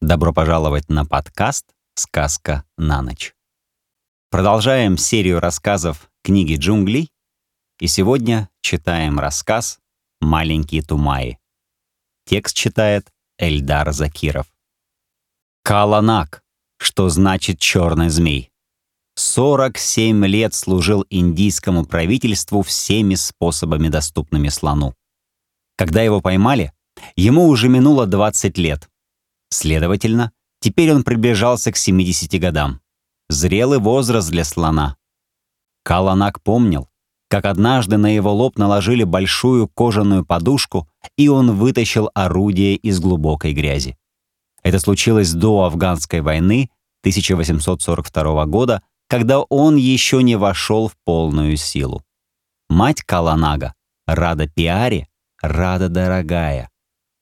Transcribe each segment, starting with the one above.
Добро пожаловать на подкаст «Сказка на ночь». Продолжаем серию рассказов книги джунглей, и сегодня читаем рассказ «Маленькие тумаи». Текст читает Эльдар Закиров. Каланак, что значит «черный змей». 47 лет служил индийскому правительству всеми способами, доступными слону. Когда его поймали, ему уже минуло 20 лет — Следовательно, теперь он приближался к 70 годам. Зрелый возраст для слона. Каланак помнил, как однажды на его лоб наложили большую кожаную подушку, и он вытащил орудие из глубокой грязи. Это случилось до афганской войны 1842 года, когда он еще не вошел в полную силу. Мать Каланага, Рада Пиари, Рада Дорогая,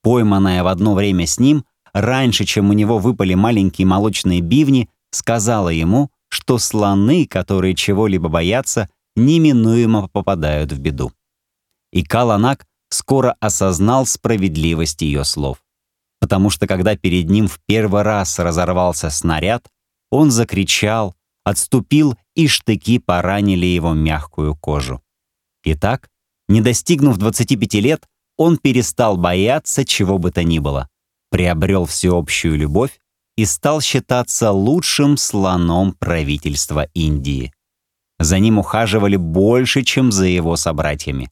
пойманная в одно время с ним, раньше, чем у него выпали маленькие молочные бивни, сказала ему, что слоны, которые чего-либо боятся, неминуемо попадают в беду. И Каланак скоро осознал справедливость ее слов. Потому что когда перед ним в первый раз разорвался снаряд, он закричал, отступил, и штыки поранили его мягкую кожу. Итак, не достигнув 25 лет, он перестал бояться чего бы то ни было приобрел всеобщую любовь и стал считаться лучшим слоном правительства Индии. За ним ухаживали больше, чем за его собратьями.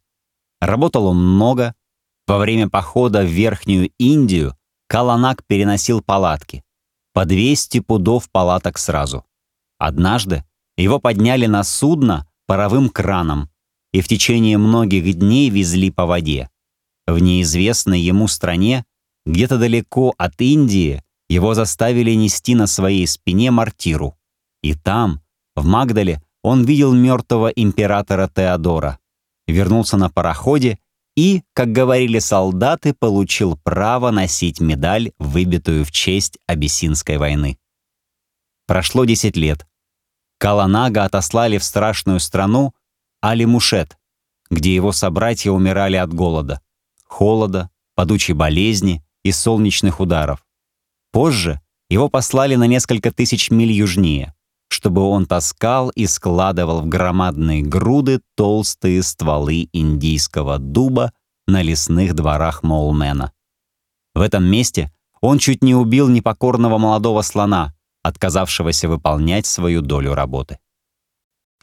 Работал он много. Во время похода в Верхнюю Индию Каланак переносил палатки. По 200 пудов палаток сразу. Однажды его подняли на судно паровым краном и в течение многих дней везли по воде. В неизвестной ему стране где-то далеко от Индии его заставили нести на своей спине мортиру. И там, в Магдале, он видел мертвого императора Теодора, вернулся на пароходе и, как говорили солдаты, получил право носить медаль, выбитую в честь Абиссинской войны. Прошло 10 лет. Каланага отослали в страшную страну Алимушет, где его собратья умирали от голода, холода, падучей болезни и солнечных ударов. Позже его послали на несколько тысяч миль южнее, чтобы он таскал и складывал в громадные груды толстые стволы индийского дуба на лесных дворах Моулмена. В этом месте он чуть не убил непокорного молодого слона, отказавшегося выполнять свою долю работы.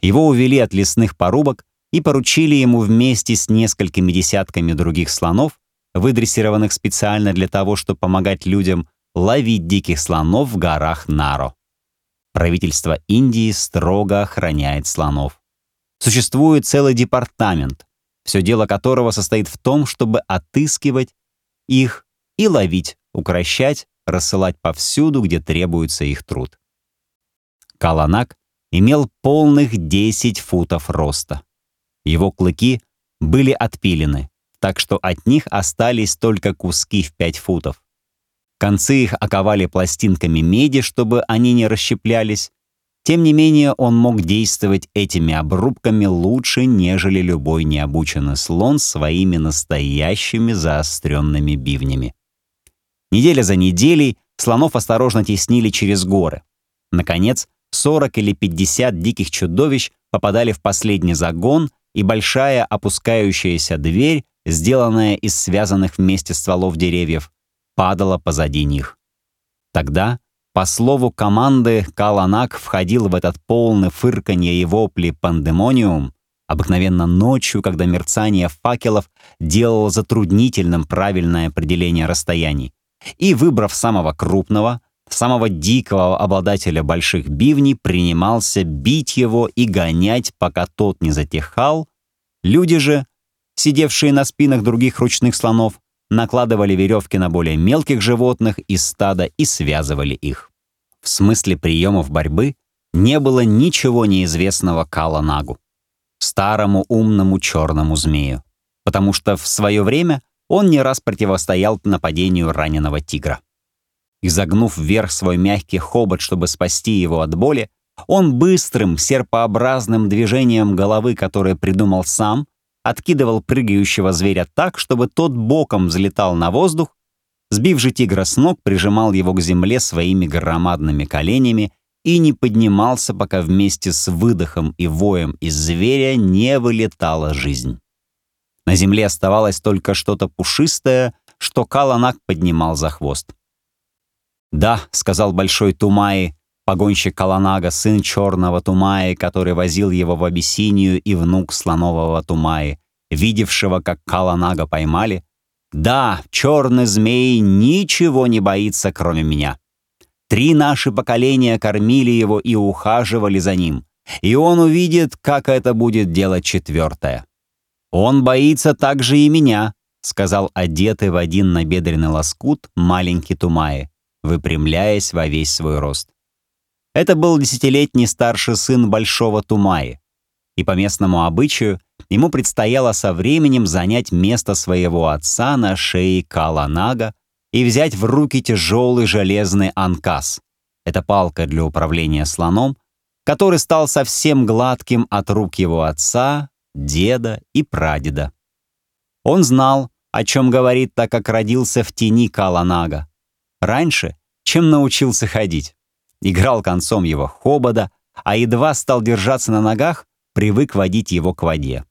Его увели от лесных порубок и поручили ему вместе с несколькими десятками других слонов выдрессированных специально для того, чтобы помогать людям ловить диких слонов в горах Наро. Правительство Индии строго охраняет слонов. Существует целый департамент, все дело которого состоит в том, чтобы отыскивать их и ловить, укращать, рассылать повсюду, где требуется их труд. Каланак имел полных 10 футов роста. Его клыки были отпилены, так что от них остались только куски в 5 футов. Концы их оковали пластинками меди, чтобы они не расщеплялись. Тем не менее, он мог действовать этими обрубками лучше, нежели любой необученный слон своими настоящими заостренными бивнями. Неделя за неделей слонов осторожно теснили через горы. Наконец, 40 или 50 диких чудовищ попадали в последний загон, и большая опускающаяся дверь сделанная из связанных вместе стволов деревьев, падала позади них. Тогда, по слову команды, Каланак входил в этот полный фырканье и вопли пандемониум, обыкновенно ночью, когда мерцание факелов делало затруднительным правильное определение расстояний, и, выбрав самого крупного, самого дикого обладателя больших бивней, принимался бить его и гонять, пока тот не затихал, люди же, Сидевшие на спинах других ручных слонов накладывали веревки на более мелких животных из стада и связывали их. В смысле приемов борьбы не было ничего неизвестного Каланагу, старому умному черному змею, потому что в свое время он не раз противостоял нападению раненого тигра. Изогнув вверх свой мягкий хобот, чтобы спасти его от боли, он быстрым, серпообразным движением головы, которое придумал сам, откидывал прыгающего зверя так, чтобы тот боком взлетал на воздух, Сбив же тигра с ног, прижимал его к земле своими громадными коленями и не поднимался, пока вместе с выдохом и воем из зверя не вылетала жизнь. На земле оставалось только что-то пушистое, что Каланак поднимал за хвост. «Да», — сказал Большой Тумаи, погонщик Каланага, сын черного Тумаи, который возил его в Абиссинию и внук слонового Тумаи, видевшего, как Каланага поймали. «Да, черный змей ничего не боится, кроме меня. Три наши поколения кормили его и ухаживали за ним, и он увидит, как это будет делать четвертое. Он боится также и меня», — сказал одетый в один набедренный лоскут маленький Тумаи выпрямляясь во весь свой рост. Это был десятилетний старший сын Большого Тумаи, и по местному обычаю ему предстояло со временем занять место своего отца на шее Каланага и взять в руки тяжелый железный анкас. Это палка для управления слоном, который стал совсем гладким от рук его отца, деда и прадеда. Он знал, о чем говорит, так как родился в тени Каланага. Раньше, чем научился ходить. Играл концом его хобода, а едва стал держаться на ногах, привык водить его к воде.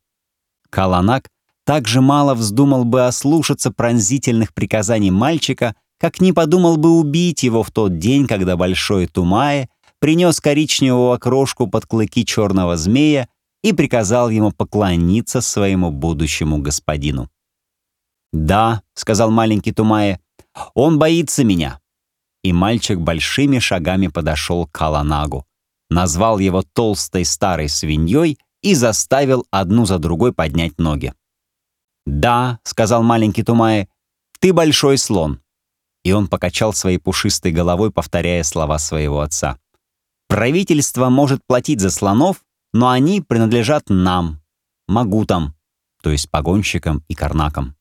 Каланак также мало вздумал бы ослушаться пронзительных приказаний мальчика, как не подумал бы убить его в тот день, когда Большой Тумае принес коричневую окрошку под клыки черного змея и приказал ему поклониться своему будущему господину. «Да», — сказал маленький Тумае, он боится меня». И мальчик большими шагами подошел к Каланагу, назвал его толстой старой свиньей и заставил одну за другой поднять ноги. «Да», — сказал маленький Тумае, — «ты большой слон». И он покачал своей пушистой головой, повторяя слова своего отца. «Правительство может платить за слонов, но они принадлежат нам, магутам, то есть погонщикам и карнакам.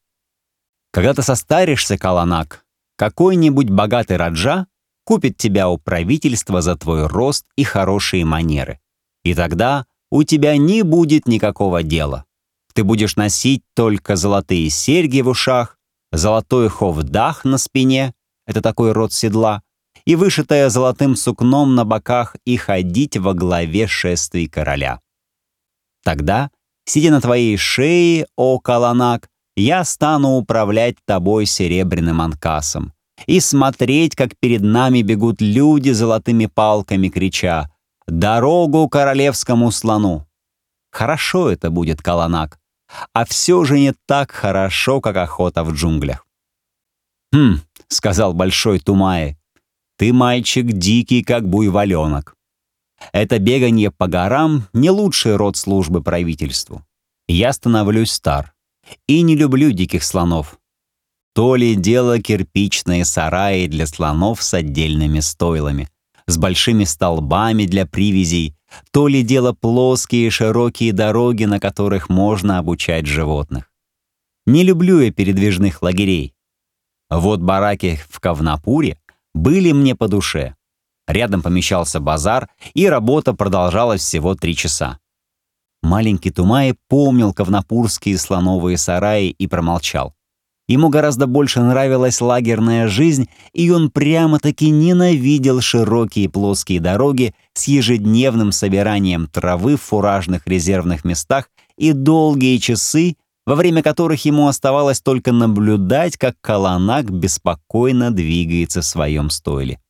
Когда ты состаришься, Каланак, какой-нибудь богатый раджа купит тебя у правительства за твой рост и хорошие манеры. И тогда у тебя не будет никакого дела. Ты будешь носить только золотые серьги в ушах, золотой ховдах на спине, это такой род седла, и вышитая золотым сукном на боках и ходить во главе шествий короля. Тогда, сидя на твоей шее, о Каланак, я стану управлять тобой серебряным анкасом и смотреть, как перед нами бегут люди золотыми палками, крича «Дорогу королевскому слону!» Хорошо это будет, Каланак, а все же не так хорошо, как охота в джунглях. «Хм», — сказал Большой Тумай, — «ты мальчик дикий, как буйволенок. Это бегание по горам — не лучший род службы правительству. Я становлюсь стар и не люблю диких слонов. То ли дело кирпичные сараи для слонов с отдельными стойлами, с большими столбами для привязей, то ли дело плоские широкие дороги, на которых можно обучать животных. Не люблю я передвижных лагерей. Вот бараки в Кавнапуре были мне по душе. Рядом помещался базар, и работа продолжалась всего три часа. Маленький Тумай помнил ковнопурские слоновые сараи и промолчал. Ему гораздо больше нравилась лагерная жизнь, и он прямо-таки ненавидел широкие плоские дороги с ежедневным собиранием травы в фуражных резервных местах и долгие часы, во время которых ему оставалось только наблюдать, как Каланак беспокойно двигается в своем стойле.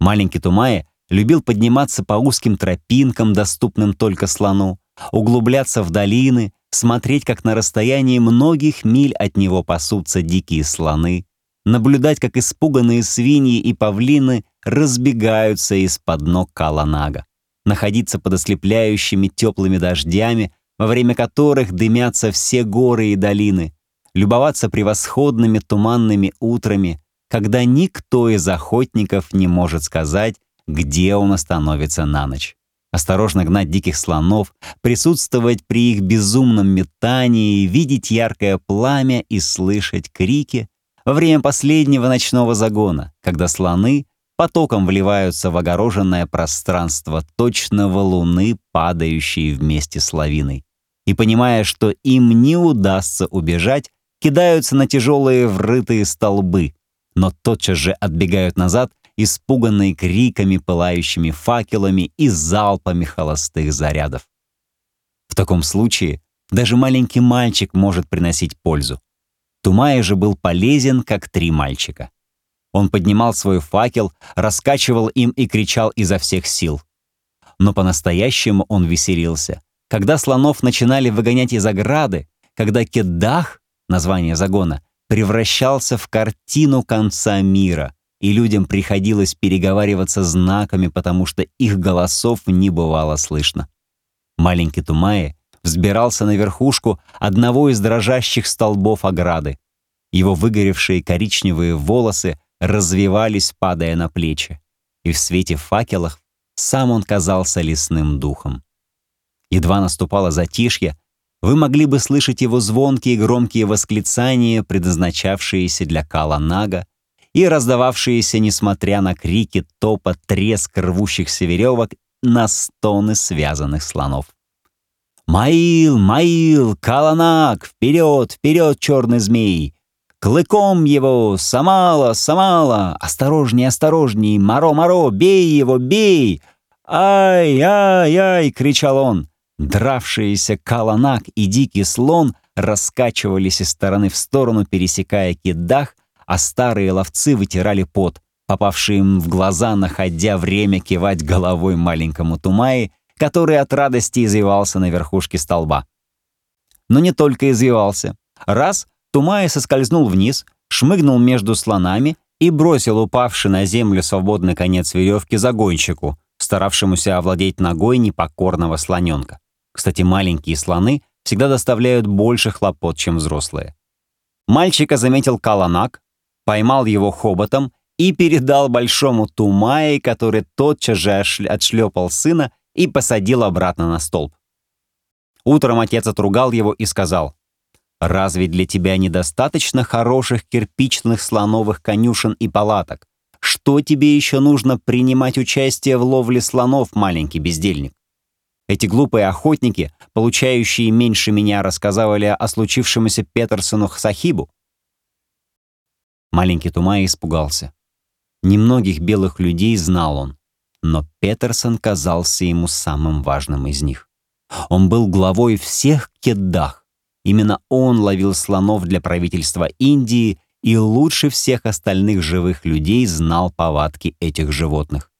Маленький Тумай любил подниматься по узким тропинкам, доступным только слону, углубляться в долины, смотреть, как на расстоянии многих миль от него пасутся дикие слоны, наблюдать, как испуганные свиньи и павлины разбегаются из-под ног Каланага, находиться под ослепляющими теплыми дождями, во время которых дымятся все горы и долины, любоваться превосходными туманными утрами, когда никто из охотников не может сказать, где он остановится на ночь осторожно гнать диких слонов, присутствовать при их безумном метании, видеть яркое пламя и слышать крики во время последнего ночного загона, когда слоны потоком вливаются в огороженное пространство точного луны, падающей вместе с лавиной. И понимая, что им не удастся убежать, кидаются на тяжелые врытые столбы, но тотчас же отбегают назад, испуганные криками, пылающими факелами и залпами холостых зарядов. В таком случае даже маленький мальчик может приносить пользу. Тумай же был полезен, как три мальчика. Он поднимал свой факел, раскачивал им и кричал изо всех сил. Но по-настоящему он веселился. Когда слонов начинали выгонять из ограды, когда Кедах, название загона, превращался в картину конца мира, и людям приходилось переговариваться знаками, потому что их голосов не бывало слышно. Маленький Тумае взбирался на верхушку одного из дрожащих столбов ограды. Его выгоревшие коричневые волосы развивались, падая на плечи, и в свете факелов сам он казался лесным духом. Едва наступало затишье, вы могли бы слышать его звонкие громкие восклицания, предназначавшиеся для Кала Нага, и раздававшиеся, несмотря на крики, топот, треск рвущихся веревок, на стоны связанных слонов. «Маил, Маил, Каланак, вперед, вперед, черный змей! Клыком его, Самала, Самала! Осторожней, осторожней! Маро, Маро, бей его, бей!» «Ай, ай, ай!» — кричал он. Дравшиеся Каланак и Дикий Слон раскачивались из стороны в сторону, пересекая кидах, а старые ловцы вытирали пот, попавший им в глаза, находя время кивать головой маленькому Тумае, который от радости извивался на верхушке столба. Но не только извивался. Раз Тумай соскользнул вниз, шмыгнул между слонами и бросил упавший на землю свободный конец веревки загонщику, старавшемуся овладеть ногой непокорного слоненка. Кстати, маленькие слоны всегда доставляют больше хлопот, чем взрослые. Мальчика заметил Каланак, поймал его хоботом и передал большому Тумае, который тотчас же отшлепал сына и посадил обратно на столб. Утром отец отругал его и сказал, Разве для тебя недостаточно хороших кирпичных слоновых конюшен и палаток? Что тебе еще нужно принимать участие в ловле слонов, маленький бездельник? Эти глупые охотники, получающие меньше меня, рассказывали о случившемся Петерсону Сахибу. Маленький Тумай испугался. Немногих белых людей знал он, но Петерсон казался ему самым важным из них. Он был главой всех кеддах, Именно он ловил слонов для правительства Индии и лучше всех остальных живых людей знал повадки этих животных.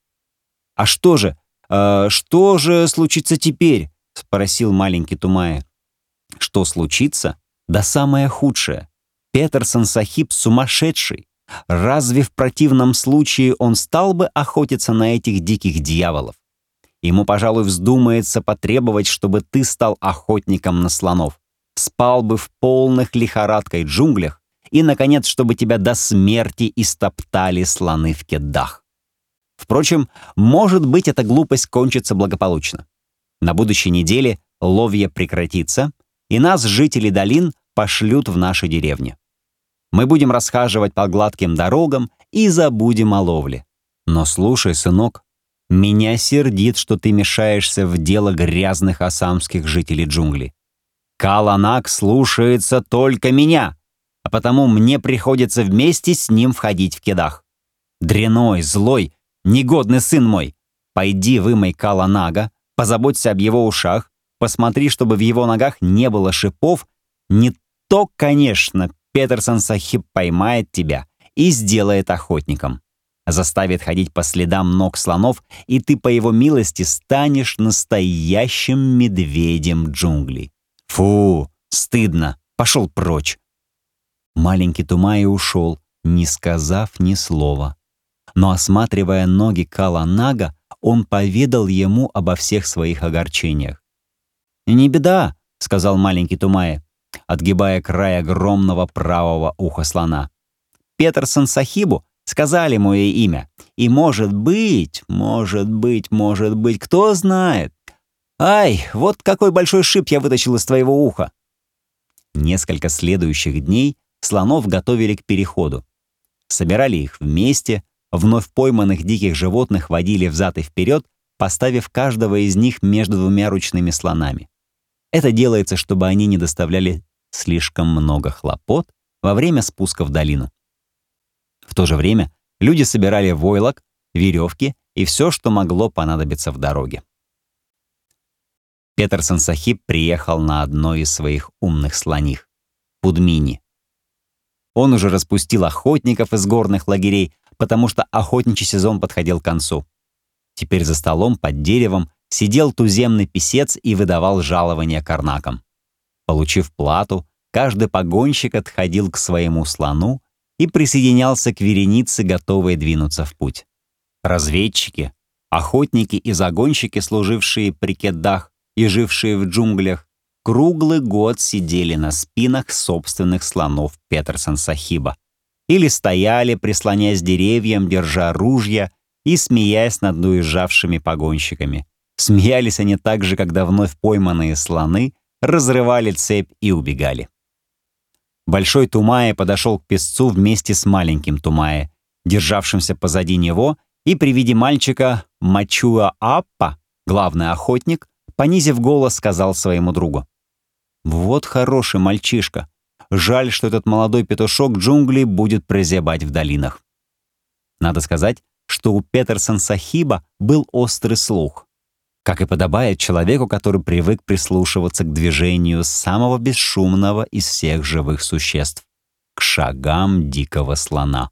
«А что же, э, что же случится теперь?» — спросил маленький Тумая. «Что случится? Да самое худшее. Петерсон Сахиб сумасшедший. Разве в противном случае он стал бы охотиться на этих диких дьяволов? Ему, пожалуй, вздумается потребовать, чтобы ты стал охотником на слонов спал бы в полных лихорадкой джунглях и, наконец, чтобы тебя до смерти истоптали слоны в кедах. Впрочем, может быть, эта глупость кончится благополучно. На будущей неделе ловье прекратится, и нас, жители долин, пошлют в наши деревни. Мы будем расхаживать по гладким дорогам и забудем о ловле. Но слушай, сынок, меня сердит, что ты мешаешься в дело грязных асамских жителей джунглей. Каланак слушается только меня, а потому мне приходится вместе с ним входить в кедах. Дряной, злой, негодный сын мой, пойди вымой Каланага, позаботься об его ушах, посмотри, чтобы в его ногах не было шипов. Не то, конечно, Петерсон Сахиб поймает тебя и сделает охотником. Заставит ходить по следам ног слонов, и ты по его милости станешь настоящим медведем джунглей. Фу, стыдно, пошел прочь. Маленький Тумай ушел, не сказав ни слова. Но осматривая ноги Каланага, он поведал ему обо всех своих огорчениях. «Не беда», — сказал маленький Тумай, отгибая край огромного правого уха слона. «Петерсон Сахибу сказали мое имя. И может быть, может быть, может быть, кто знает, «Ай, вот какой большой шип я вытащил из твоего уха!» Несколько следующих дней слонов готовили к переходу. Собирали их вместе, вновь пойманных диких животных водили взад и вперед, поставив каждого из них между двумя ручными слонами. Это делается, чтобы они не доставляли слишком много хлопот во время спуска в долину. В то же время люди собирали войлок, веревки и все, что могло понадобиться в дороге. Петерсон Сахиб приехал на одной из своих умных слоних — Пудмини. Он уже распустил охотников из горных лагерей, потому что охотничий сезон подходил к концу. Теперь за столом под деревом сидел туземный писец и выдавал жалования карнакам. Получив плату, каждый погонщик отходил к своему слону и присоединялся к веренице, готовой двинуться в путь. Разведчики, охотники и загонщики, служившие при кедах и жившие в джунглях, круглый год сидели на спинах собственных слонов Петерсон-Сахиба или стояли, прислоняясь деревьям, держа ружья и смеясь над уезжавшими погонщиками. Смеялись они так же, когда вновь пойманные слоны разрывали цепь и убегали. Большой Тумае подошел к песцу вместе с маленьким Тумае, державшимся позади него, и при виде мальчика Мачуа Аппа, главный охотник, понизив голос, сказал своему другу. «Вот хороший мальчишка. Жаль, что этот молодой петушок джунглей будет прозябать в долинах». Надо сказать, что у Петерсон Сахиба был острый слух. Как и подобает человеку, который привык прислушиваться к движению самого бесшумного из всех живых существ — к шагам дикого слона.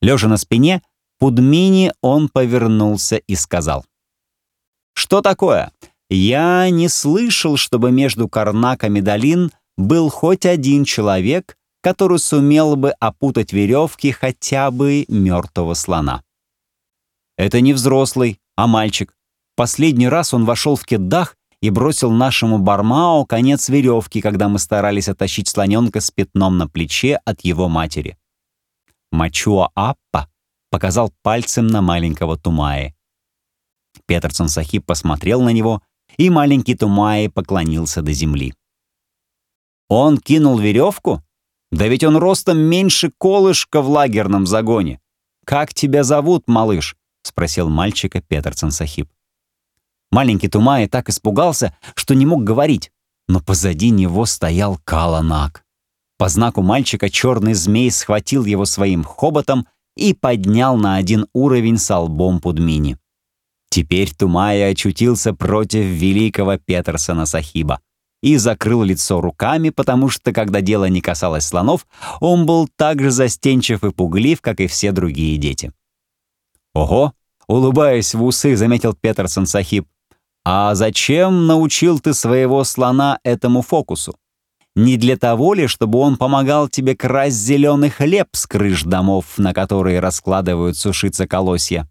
Лежа на спине, Пудмини он повернулся и сказал. «Что такое? Я не слышал, чтобы между карнаками долин был хоть один человек, который сумел бы опутать веревки хотя бы мертвого слона. Это не взрослый, а мальчик. Последний раз он вошел в кеддах и бросил нашему Бармао конец веревки, когда мы старались оттащить слоненка с пятном на плече от его матери. Мачуа Аппа показал пальцем на маленького Тумаи. Петерсон Сахиб посмотрел на него, и маленький Тумаи поклонился до земли. Он кинул веревку? Да ведь он ростом меньше колышка в лагерном загоне. «Как тебя зовут, малыш?» — спросил мальчика Петерсон Сахиб. Маленький Тумай так испугался, что не мог говорить, но позади него стоял Каланак. По знаку мальчика черный змей схватил его своим хоботом и поднял на один уровень с лбом Пудмини. Теперь Тумай очутился против великого Петерсона Сахиба и закрыл лицо руками, потому что, когда дело не касалось слонов, он был так же застенчив и пуглив, как и все другие дети. «Ого!» — улыбаясь в усы, заметил Петерсон Сахиб. «А зачем научил ты своего слона этому фокусу? Не для того ли, чтобы он помогал тебе красть зеленый хлеб с крыш домов, на которые раскладывают сушиться колосья?»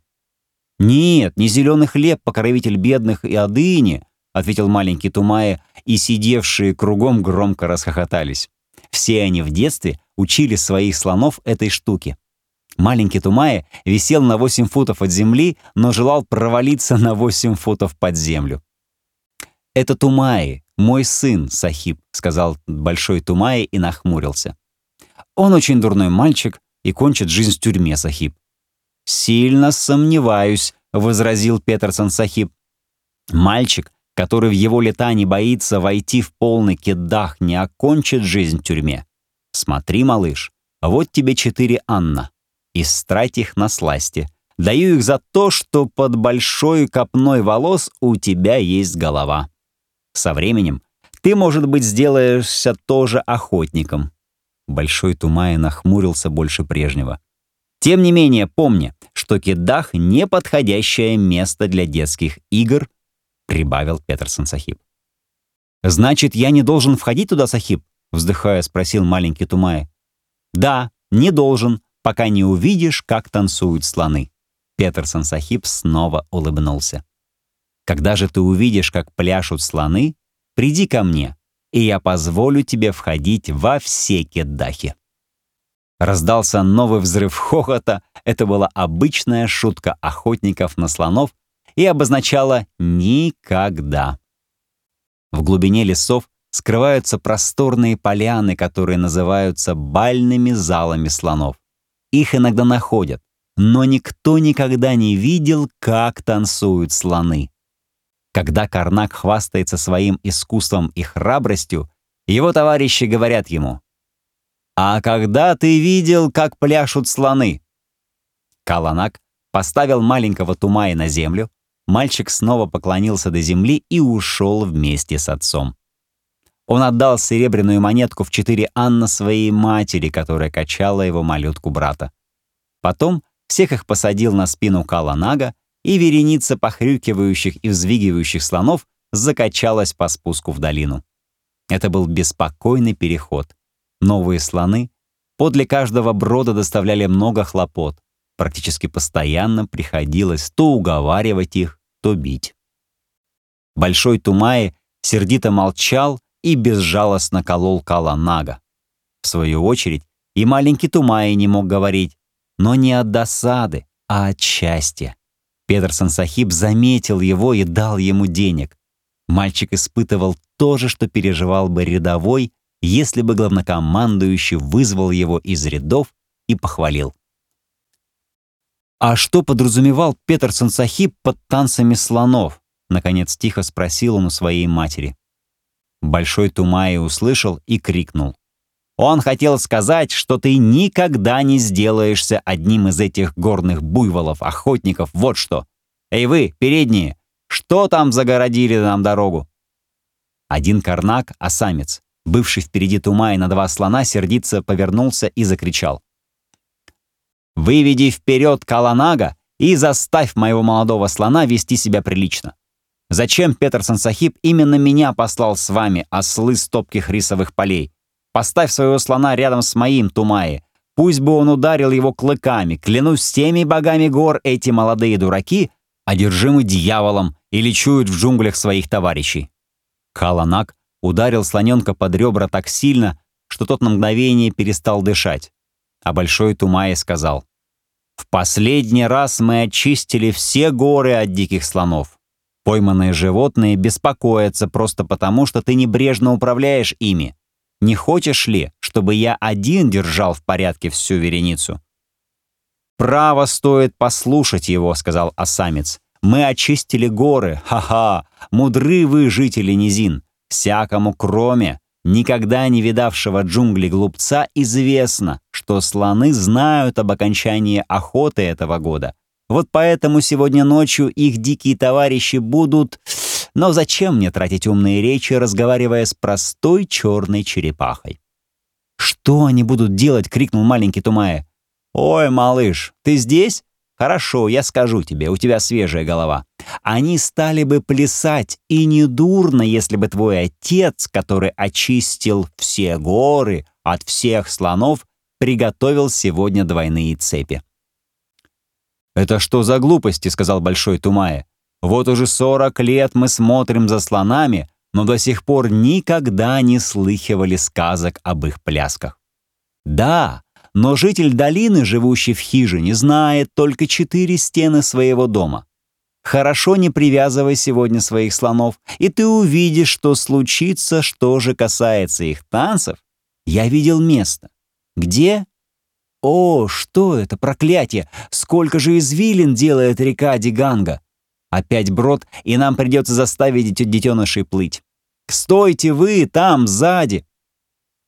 «Нет, не зеленый хлеб, покровитель бедных и одыни», — ответил маленький Тумая, и сидевшие кругом громко расхохотались. Все они в детстве учили своих слонов этой штуке. Маленький Тумая висел на 8 футов от земли, но желал провалиться на 8 футов под землю. «Это Тумаи, мой сын, Сахиб», — сказал большой Тумаи и нахмурился. «Он очень дурной мальчик и кончит жизнь в тюрьме, Сахиб». «Сильно сомневаюсь», — возразил Петерсон Сахиб. «Мальчик, который в его лета не боится войти в полный кедах, не окончит жизнь в тюрьме. Смотри, малыш, вот тебе четыре Анна. Истрать их на сласти. Даю их за то, что под большой копной волос у тебя есть голова. Со временем ты, может быть, сделаешься тоже охотником. Большой Тумай нахмурился больше прежнего. Тем не менее, помни, что кедах — неподходящее место для детских игр — прибавил Петерсон Сахиб. «Значит, я не должен входить туда, Сахиб?» вздыхая, спросил маленький Тумай. «Да, не должен, пока не увидишь, как танцуют слоны». Петерсон Сахиб снова улыбнулся. «Когда же ты увидишь, как пляшут слоны, приди ко мне, и я позволю тебе входить во все кеддахи». Раздался новый взрыв хохота. Это была обычная шутка охотников на слонов, и обозначала «никогда». В глубине лесов скрываются просторные поляны, которые называются бальными залами слонов. Их иногда находят, но никто никогда не видел, как танцуют слоны. Когда Карнак хвастается своим искусством и храбростью, его товарищи говорят ему «А когда ты видел, как пляшут слоны?» Каланак поставил маленького Тумая на землю, мальчик снова поклонился до земли и ушел вместе с отцом. Он отдал серебряную монетку в четыре анна своей матери, которая качала его малютку брата. Потом всех их посадил на спину Каланага, и вереница похрюкивающих и взвигивающих слонов закачалась по спуску в долину. Это был беспокойный переход. Новые слоны подле каждого брода доставляли много хлопот. Практически постоянно приходилось то уговаривать их, то бить. Большой Тумаи сердито молчал и безжалостно колол Каланага. В свою очередь, и маленький Тумаи не мог говорить, но не от досады, а от счастья. Петерсон Сахиб заметил его и дал ему денег. Мальчик испытывал то же, что переживал бы рядовой, если бы главнокомандующий вызвал его из рядов и похвалил. «А что подразумевал Петерсон Сахиб под танцами слонов?» Наконец тихо спросил он у своей матери. Большой Тумай услышал и крикнул. Он хотел сказать, что ты никогда не сделаешься одним из этих горных буйволов, охотников, вот что. Эй вы, передние, что там загородили нам дорогу? Один карнак, а самец, бывший впереди Тумая на два слона, сердиться повернулся и закричал. «Выведи вперед Каланага и заставь моего молодого слона вести себя прилично. Зачем Петерсон Сахиб именно меня послал с вами, ослы стопких рисовых полей? Поставь своего слона рядом с моим, Тумаи. Пусть бы он ударил его клыками. Клянусь теми богами гор, эти молодые дураки, одержимы дьяволом или чуют в джунглях своих товарищей». Каланак ударил слоненка под ребра так сильно, что тот на мгновение перестал дышать. А Большой Тумаи сказал, «В последний раз мы очистили все горы от диких слонов. Пойманные животные беспокоятся просто потому, что ты небрежно управляешь ими. Не хочешь ли, чтобы я один держал в порядке всю вереницу?» «Право стоит послушать его», — сказал осамец. «Мы очистили горы, ха-ха, мудры вы, жители низин. Всякому кроме, никогда не видавшего джунгли глупца, известно, что слоны знают об окончании охоты этого года, вот поэтому сегодня ночью их дикие товарищи будут... Но зачем мне тратить умные речи, разговаривая с простой черной черепахой? «Что они будут делать?» — крикнул маленький Тумая. «Ой, малыш, ты здесь? Хорошо, я скажу тебе, у тебя свежая голова. Они стали бы плясать, и недурно, если бы твой отец, который очистил все горы от всех слонов, приготовил сегодня двойные цепи. «Это что за глупости?» — сказал Большой Тумая. «Вот уже сорок лет мы смотрим за слонами, но до сих пор никогда не слыхивали сказок об их плясках». «Да, но житель долины, живущий в хижине, знает только четыре стены своего дома. Хорошо не привязывай сегодня своих слонов, и ты увидишь, что случится, что же касается их танцев. Я видел место. Где? О, что это, проклятие! Сколько же извилин делает река Диганга! Опять брод, и нам придется заставить детенышей плыть. «Стойте вы там, сзади!»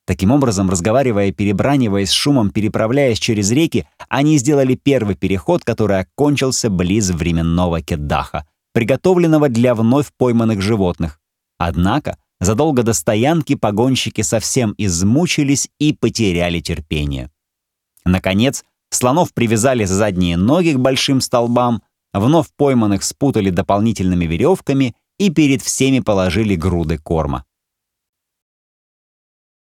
Таким образом, разговаривая, перебраниваясь, шумом переправляясь через реки, они сделали первый переход, который окончился близ временного кеддаха, приготовленного для вновь пойманных животных. Однако, задолго до стоянки погонщики совсем измучились и потеряли терпение. Наконец, слонов привязали за задние ноги к большим столбам, вновь пойманных спутали дополнительными веревками и перед всеми положили груды корма.